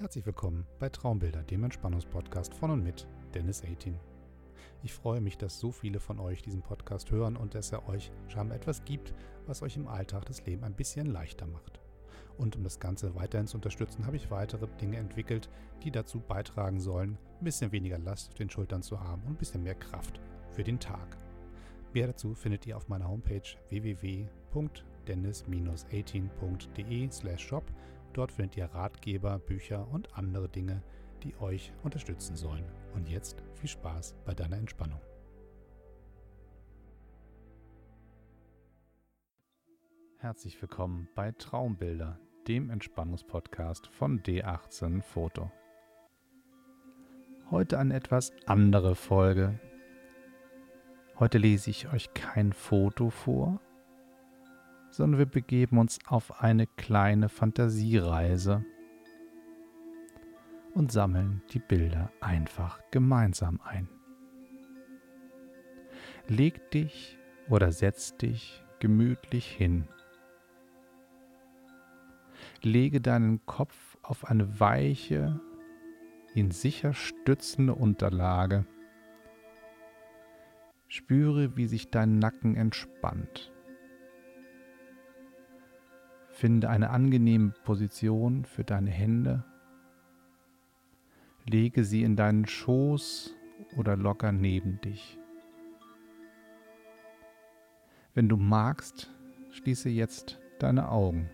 Herzlich willkommen bei Traumbilder, dem Entspannungspodcast von und mit Dennis 18. Ich freue mich, dass so viele von euch diesen Podcast hören und dass er euch scheinbar etwas gibt, was euch im Alltag das Leben ein bisschen leichter macht. Und um das Ganze weiterhin zu unterstützen, habe ich weitere Dinge entwickelt, die dazu beitragen sollen, ein bisschen weniger Last auf den Schultern zu haben und ein bisschen mehr Kraft für den Tag. Mehr dazu findet ihr auf meiner Homepage www.dennis-18.de/shop Dort findet ihr Ratgeber, Bücher und andere Dinge, die euch unterstützen sollen. Und jetzt viel Spaß bei deiner Entspannung. Herzlich willkommen bei Traumbilder, dem Entspannungspodcast von D18 Foto. Heute eine etwas andere Folge. Heute lese ich euch kein Foto vor, sondern wir begeben uns auf eine kleine Fantasiereise und sammeln die Bilder einfach gemeinsam ein. Leg dich oder setz dich gemütlich hin. Lege deinen Kopf auf eine weiche, ihn sicher stützende Unterlage. Spüre, wie sich dein Nacken entspannt. Finde eine angenehme Position für deine Hände. Lege sie in deinen Schoß oder locker neben dich. Wenn du magst, schließe jetzt deine Augen.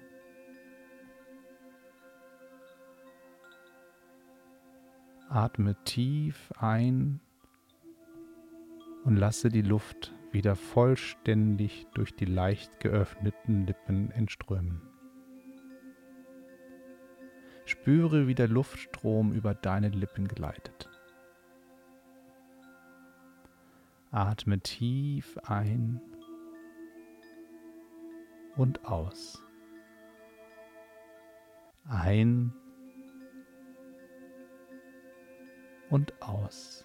Atme tief ein und lasse die Luft wieder vollständig durch die leicht geöffneten Lippen entströmen. Spüre, wie der Luftstrom über deine Lippen gleitet. Atme tief ein und aus. Ein und aus.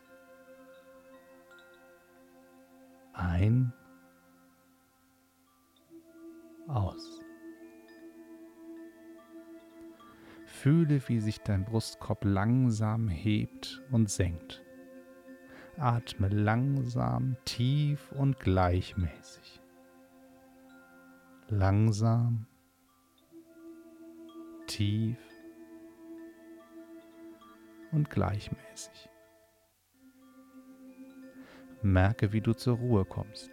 Ein, aus. Fühle, wie sich dein Brustkorb langsam hebt und senkt. Atme langsam, tief und gleichmäßig. Langsam, tief und gleichmäßig. Merke, wie du zur Ruhe kommst.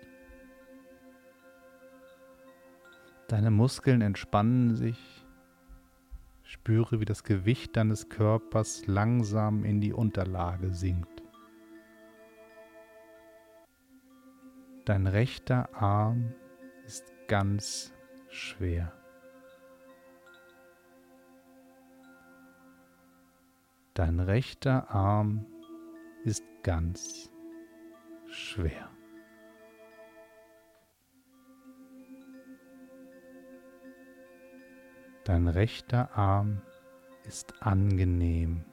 Deine Muskeln entspannen sich Spüre, wie das Gewicht deines Körpers langsam in die Unterlage sinkt. Dein rechter Arm ist ganz schwer. Dein rechter Arm ist ganz schwer. Dein rechter Arm ist angenehm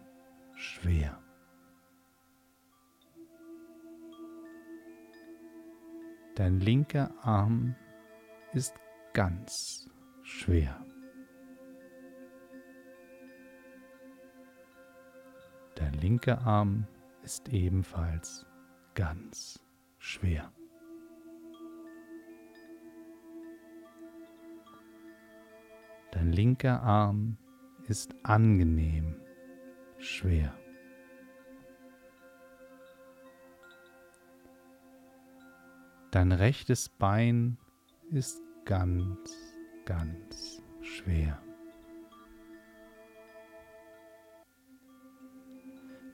schwer. Dein linker Arm ist ganz schwer. Dein linker Arm ist ebenfalls ganz schwer. Dein linker Arm ist angenehm schwer. Dein rechtes Bein ist ganz, ganz schwer.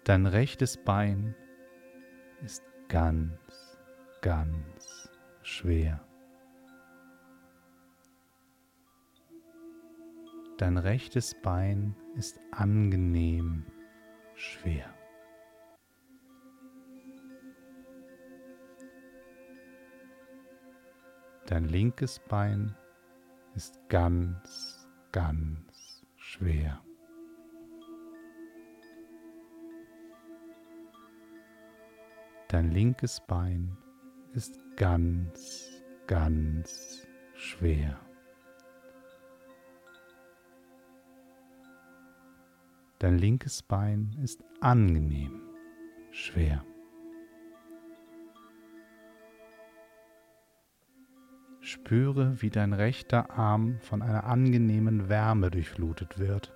Dein rechtes Bein ist ganz, ganz schwer. Dein rechtes Bein ist angenehm schwer. Dein linkes Bein ist ganz, ganz schwer. Dein linkes Bein ist ganz, ganz schwer. Dein linkes Bein ist angenehm schwer. Spüre, wie dein rechter Arm von einer angenehmen Wärme durchflutet wird.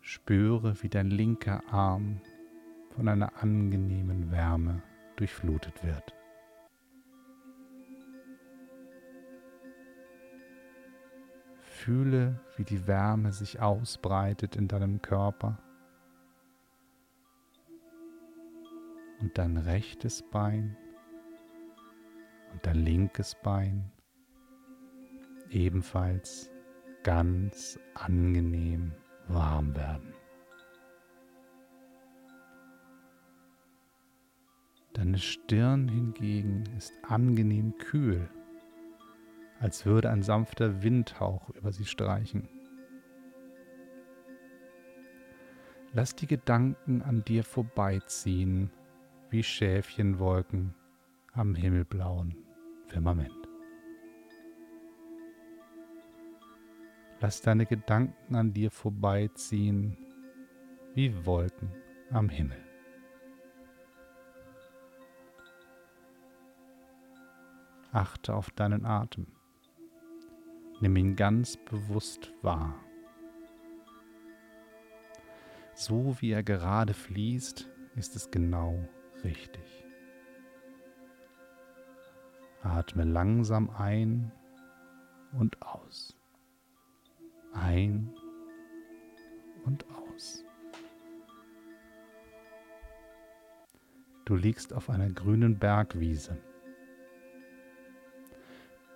Spüre, wie dein linker Arm von einer angenehmen Wärme durchflutet wird. Fühle, wie die Wärme sich ausbreitet in deinem Körper. Und dein rechtes Bein und dein linkes Bein ebenfalls ganz angenehm warm werden. Deine Stirn hingegen ist angenehm kühl als würde ein sanfter Windhauch über sie streichen. Lass die Gedanken an dir vorbeiziehen, wie Schäfchenwolken am himmelblauen Firmament. Lass deine Gedanken an dir vorbeiziehen, wie Wolken am Himmel. Achte auf deinen Atem. Nimm ihn ganz bewusst wahr. So wie er gerade fließt, ist es genau richtig. Atme langsam ein und aus. Ein und aus. Du liegst auf einer grünen Bergwiese.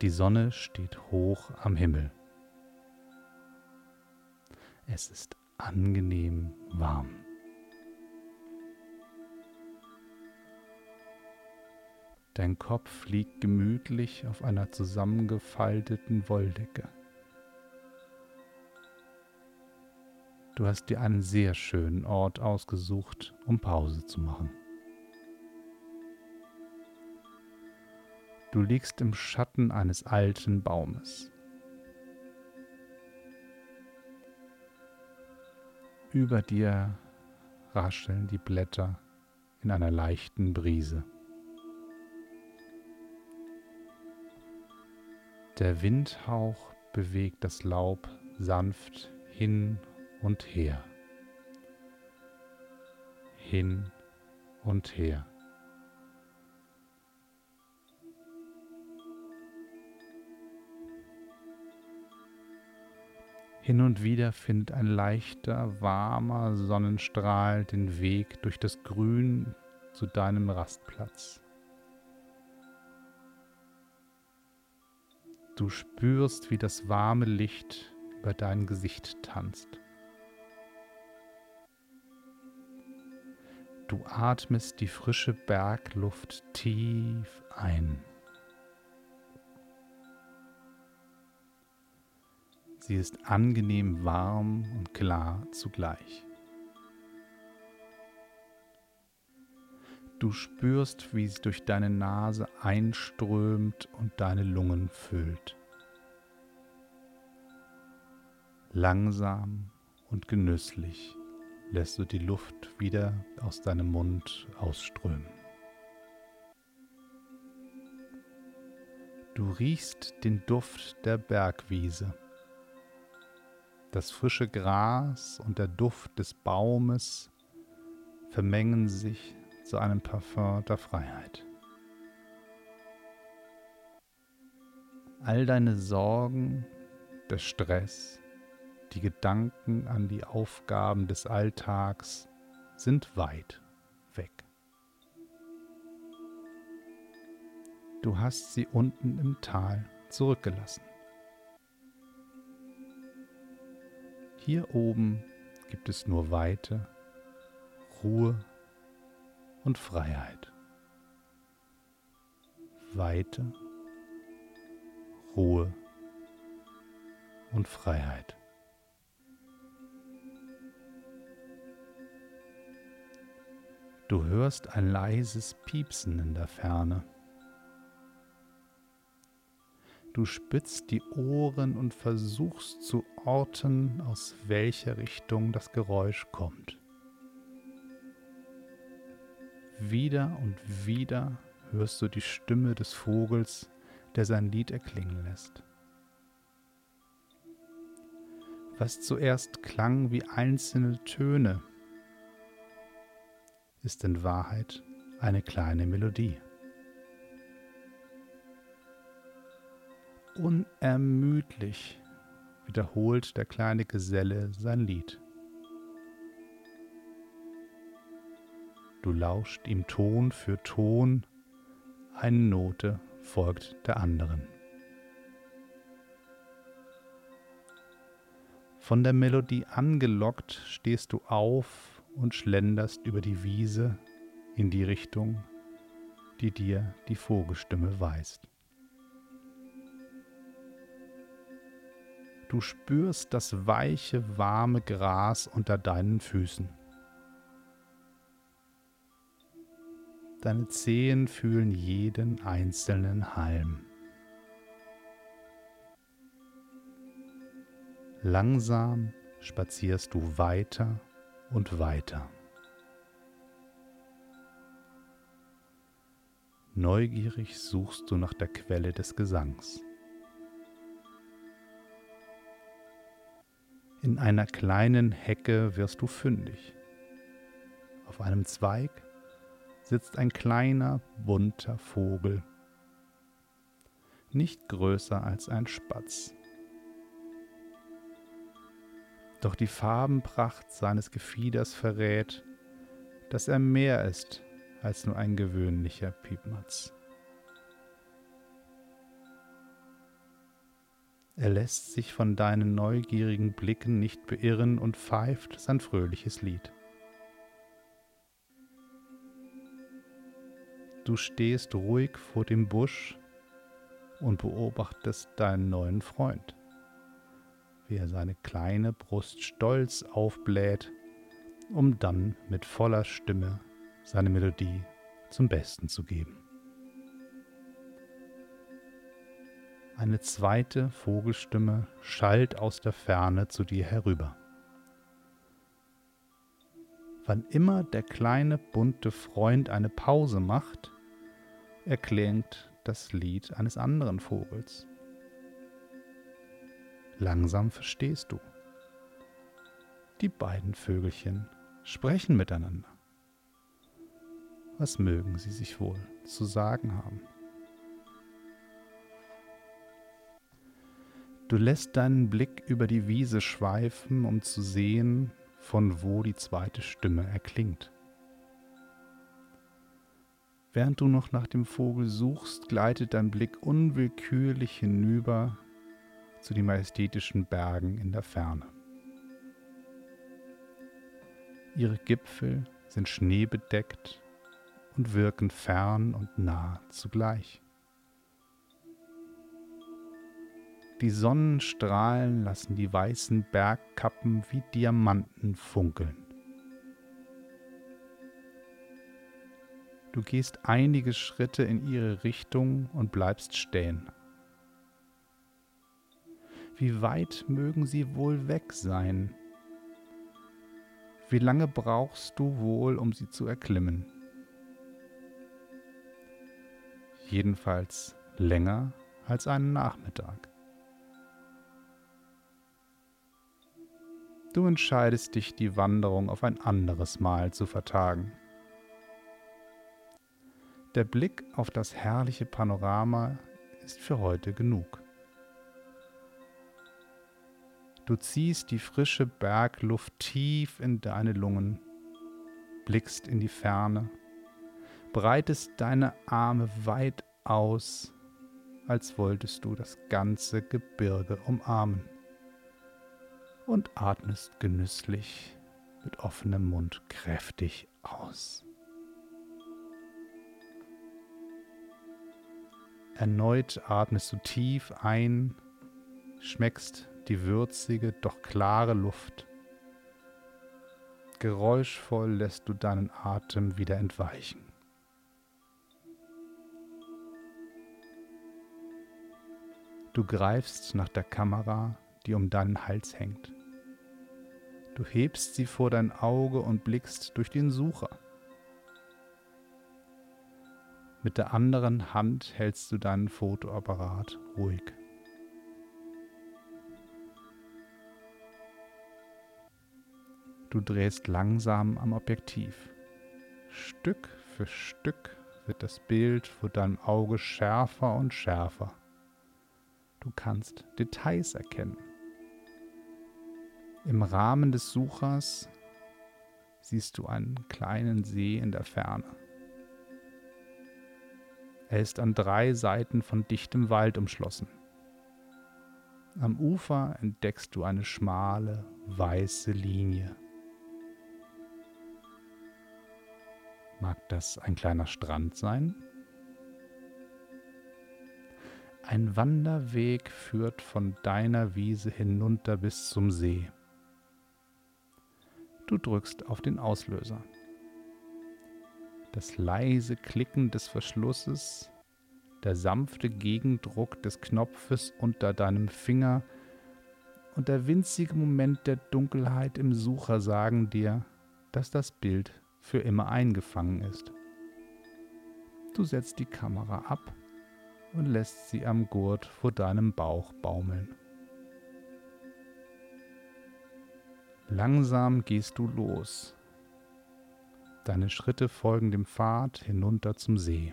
Die Sonne steht hoch am Himmel. Es ist angenehm warm. Dein Kopf liegt gemütlich auf einer zusammengefalteten Wolldecke. Du hast dir einen sehr schönen Ort ausgesucht, um Pause zu machen. Du liegst im Schatten eines alten Baumes. Über dir rascheln die Blätter in einer leichten Brise. Der Windhauch bewegt das Laub sanft hin und her. Hin und her. Hin und wieder findet ein leichter, warmer Sonnenstrahl den Weg durch das Grün zu deinem Rastplatz. Du spürst, wie das warme Licht über dein Gesicht tanzt. Du atmest die frische Bergluft tief ein. Sie ist angenehm warm und klar zugleich. Du spürst, wie sie durch deine Nase einströmt und deine Lungen füllt. Langsam und genüsslich lässt du die Luft wieder aus deinem Mund ausströmen. Du riechst den Duft der Bergwiese. Das frische Gras und der Duft des Baumes vermengen sich zu einem Parfum der Freiheit. All deine Sorgen, der Stress, die Gedanken an die Aufgaben des Alltags sind weit weg. Du hast sie unten im Tal zurückgelassen. Hier oben gibt es nur Weite, Ruhe und Freiheit. Weite, Ruhe und Freiheit. Du hörst ein leises Piepsen in der Ferne. Du spitzt die Ohren und versuchst zu orten, aus welcher Richtung das Geräusch kommt. Wieder und wieder hörst du die Stimme des Vogels, der sein Lied erklingen lässt. Was zuerst klang wie einzelne Töne, ist in Wahrheit eine kleine Melodie. Unermüdlich wiederholt der kleine Geselle sein Lied. Du lauscht ihm Ton für Ton, eine Note folgt der anderen. Von der Melodie angelockt stehst du auf und schlenderst über die Wiese in die Richtung, die dir die Vogelstimme weist. Du spürst das weiche, warme Gras unter deinen Füßen. Deine Zehen fühlen jeden einzelnen Halm. Langsam spazierst du weiter und weiter. Neugierig suchst du nach der Quelle des Gesangs. In einer kleinen Hecke wirst du fündig. Auf einem Zweig sitzt ein kleiner, bunter Vogel, nicht größer als ein Spatz. Doch die Farbenpracht seines Gefieders verrät, dass er mehr ist als nur ein gewöhnlicher Piepmatz. Er lässt sich von deinen neugierigen Blicken nicht beirren und pfeift sein fröhliches Lied. Du stehst ruhig vor dem Busch und beobachtest deinen neuen Freund, wie er seine kleine Brust stolz aufbläht, um dann mit voller Stimme seine Melodie zum Besten zu geben. Eine zweite Vogelstimme schallt aus der Ferne zu dir herüber. Wann immer der kleine bunte Freund eine Pause macht, erklingt das Lied eines anderen Vogels. Langsam verstehst du. Die beiden Vögelchen sprechen miteinander. Was mögen sie sich wohl zu sagen haben? Du lässt deinen Blick über die Wiese schweifen, um zu sehen, von wo die zweite Stimme erklingt. Während du noch nach dem Vogel suchst, gleitet dein Blick unwillkürlich hinüber zu den majestätischen Bergen in der Ferne. Ihre Gipfel sind schneebedeckt und wirken fern und nah zugleich. Die Sonnenstrahlen lassen die weißen Bergkappen wie Diamanten funkeln. Du gehst einige Schritte in ihre Richtung und bleibst stehen. Wie weit mögen sie wohl weg sein? Wie lange brauchst du wohl, um sie zu erklimmen? Jedenfalls länger als einen Nachmittag. Du entscheidest dich, die Wanderung auf ein anderes Mal zu vertagen. Der Blick auf das herrliche Panorama ist für heute genug. Du ziehst die frische Bergluft tief in deine Lungen, blickst in die Ferne, breitest deine Arme weit aus, als wolltest du das ganze Gebirge umarmen und atmest genüsslich mit offenem Mund kräftig aus. Erneut atmest du tief ein, schmeckst die würzige, doch klare Luft. Geräuschvoll lässt du deinen Atem wieder entweichen. Du greifst nach der Kamera, die um deinen Hals hängt. Du hebst sie vor dein Auge und blickst durch den Sucher. Mit der anderen Hand hältst du deinen Fotoapparat ruhig. Du drehst langsam am Objektiv. Stück für Stück wird das Bild vor deinem Auge schärfer und schärfer. Du kannst Details erkennen. Im Rahmen des Suchers siehst du einen kleinen See in der Ferne. Er ist an drei Seiten von dichtem Wald umschlossen. Am Ufer entdeckst du eine schmale, weiße Linie. Mag das ein kleiner Strand sein? Ein Wanderweg führt von deiner Wiese hinunter bis zum See. Du drückst auf den Auslöser. Das leise Klicken des Verschlusses, der sanfte Gegendruck des Knopfes unter deinem Finger und der winzige Moment der Dunkelheit im Sucher sagen dir, dass das Bild für immer eingefangen ist. Du setzt die Kamera ab und lässt sie am Gurt vor deinem Bauch baumeln. Langsam gehst du los. Deine Schritte folgen dem Pfad hinunter zum See.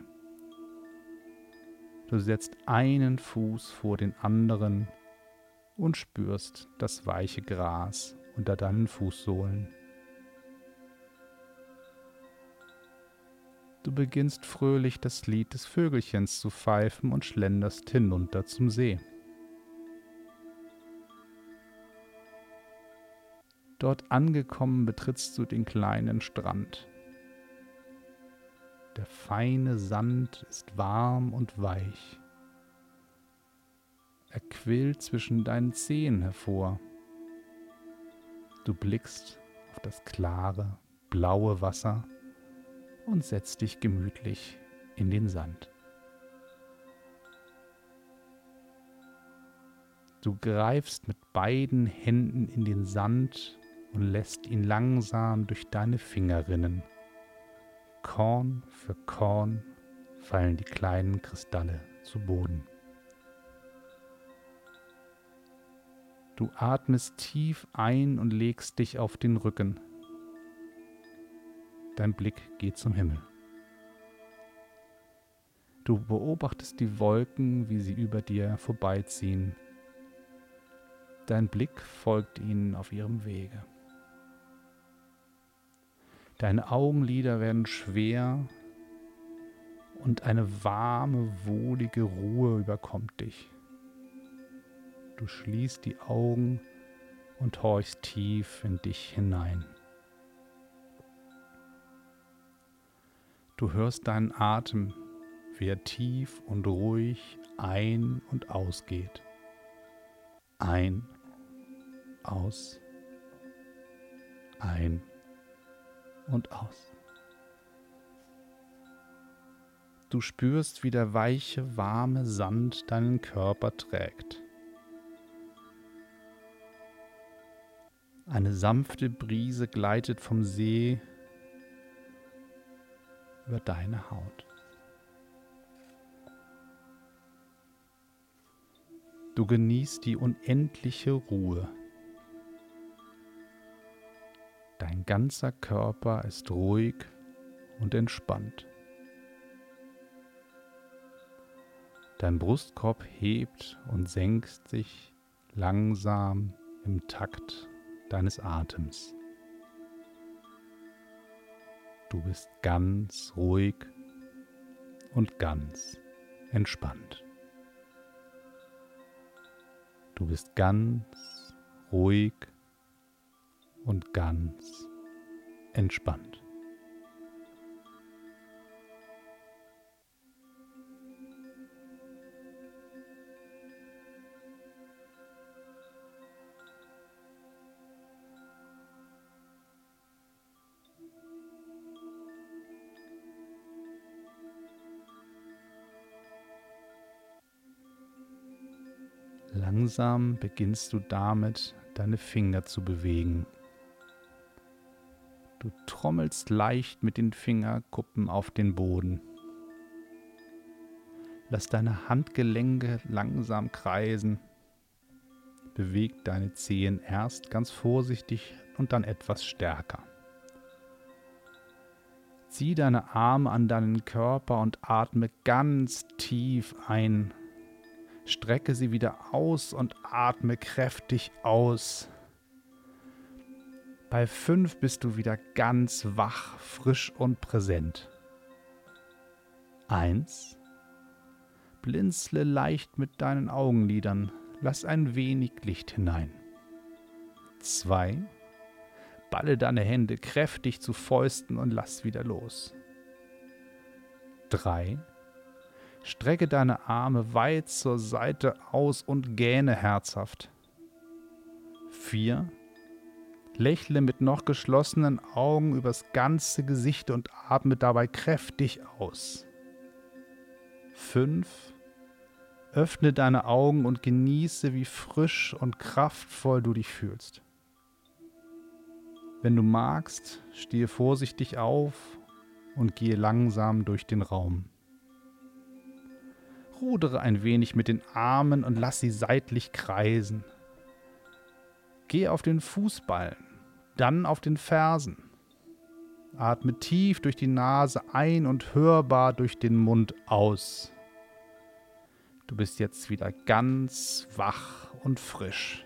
Du setzt einen Fuß vor den anderen und spürst das weiche Gras unter deinen Fußsohlen. Du beginnst fröhlich das Lied des Vögelchens zu pfeifen und schlenderst hinunter zum See. Dort angekommen betrittst du den kleinen Strand. Der feine Sand ist warm und weich. Er quillt zwischen deinen Zehen hervor. Du blickst auf das klare, blaue Wasser und setzt dich gemütlich in den Sand. Du greifst mit beiden Händen in den Sand und lässt ihn langsam durch deine Finger rinnen. Korn für Korn fallen die kleinen Kristalle zu Boden. Du atmest tief ein und legst dich auf den Rücken. Dein Blick geht zum Himmel. Du beobachtest die Wolken, wie sie über dir vorbeiziehen. Dein Blick folgt ihnen auf ihrem Wege. Deine Augenlider werden schwer und eine warme, wohlige Ruhe überkommt dich. Du schließt die Augen und horchst tief in dich hinein. Du hörst deinen Atem, wie er tief und ruhig ein- und ausgeht. Ein, aus, ein, und aus. Du spürst, wie der weiche, warme Sand deinen Körper trägt. Eine sanfte Brise gleitet vom See über deine Haut. Du genießt die unendliche Ruhe. Ganzer Körper ist ruhig und entspannt. Dein Brustkorb hebt und senkt sich langsam im Takt deines Atems. Du bist ganz ruhig und ganz entspannt. Du bist ganz ruhig und ganz entspannt. Langsam beginnst du damit, deine Finger zu bewegen. Du trommelst leicht mit den Fingerkuppen auf den Boden. Lass deine Handgelenke langsam kreisen. Beweg deine Zehen erst ganz vorsichtig und dann etwas stärker. Zieh deine Arme an deinen Körper und atme ganz tief ein. Strecke sie wieder aus und atme kräftig aus. Bei fünf bist du wieder ganz wach, frisch und präsent. Eins. Blinzle leicht mit deinen Augenlidern. Lass ein wenig Licht hinein. Zwei. Balle deine Hände kräftig zu Fäusten und lass wieder los. Drei. Strecke deine Arme weit zur Seite aus und gähne herzhaft. Vier. Lächle mit noch geschlossenen Augen übers ganze Gesicht und atme dabei kräftig aus. 5. Öffne deine Augen und genieße, wie frisch und kraftvoll du dich fühlst. Wenn du magst, stehe vorsichtig auf und gehe langsam durch den Raum. Rudere ein wenig mit den Armen und lass sie seitlich kreisen. Geh auf den Fußballen, dann auf den Fersen. Atme tief durch die Nase ein und hörbar durch den Mund aus. Du bist jetzt wieder ganz wach und frisch.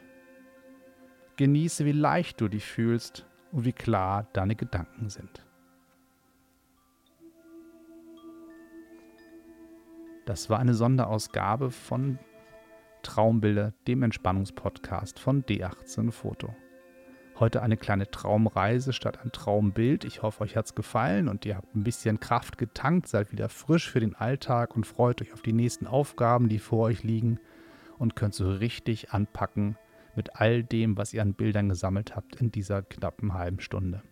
Genieße, wie leicht du dich fühlst und wie klar deine Gedanken sind. Das war eine Sonderausgabe von Traumbilder, dem Entspannungspodcast von D18 Foto. Heute eine kleine Traumreise statt ein Traumbild. Ich hoffe, euch hat es gefallen und ihr habt ein bisschen Kraft getankt, seid wieder frisch für den Alltag und freut euch auf die nächsten Aufgaben, die vor euch liegen und könnt so richtig anpacken mit all dem, was ihr an Bildern gesammelt habt in dieser knappen halben Stunde.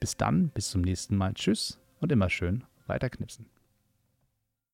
Bis dann, bis zum nächsten Mal. Tschüss und immer schön weiterknipsen.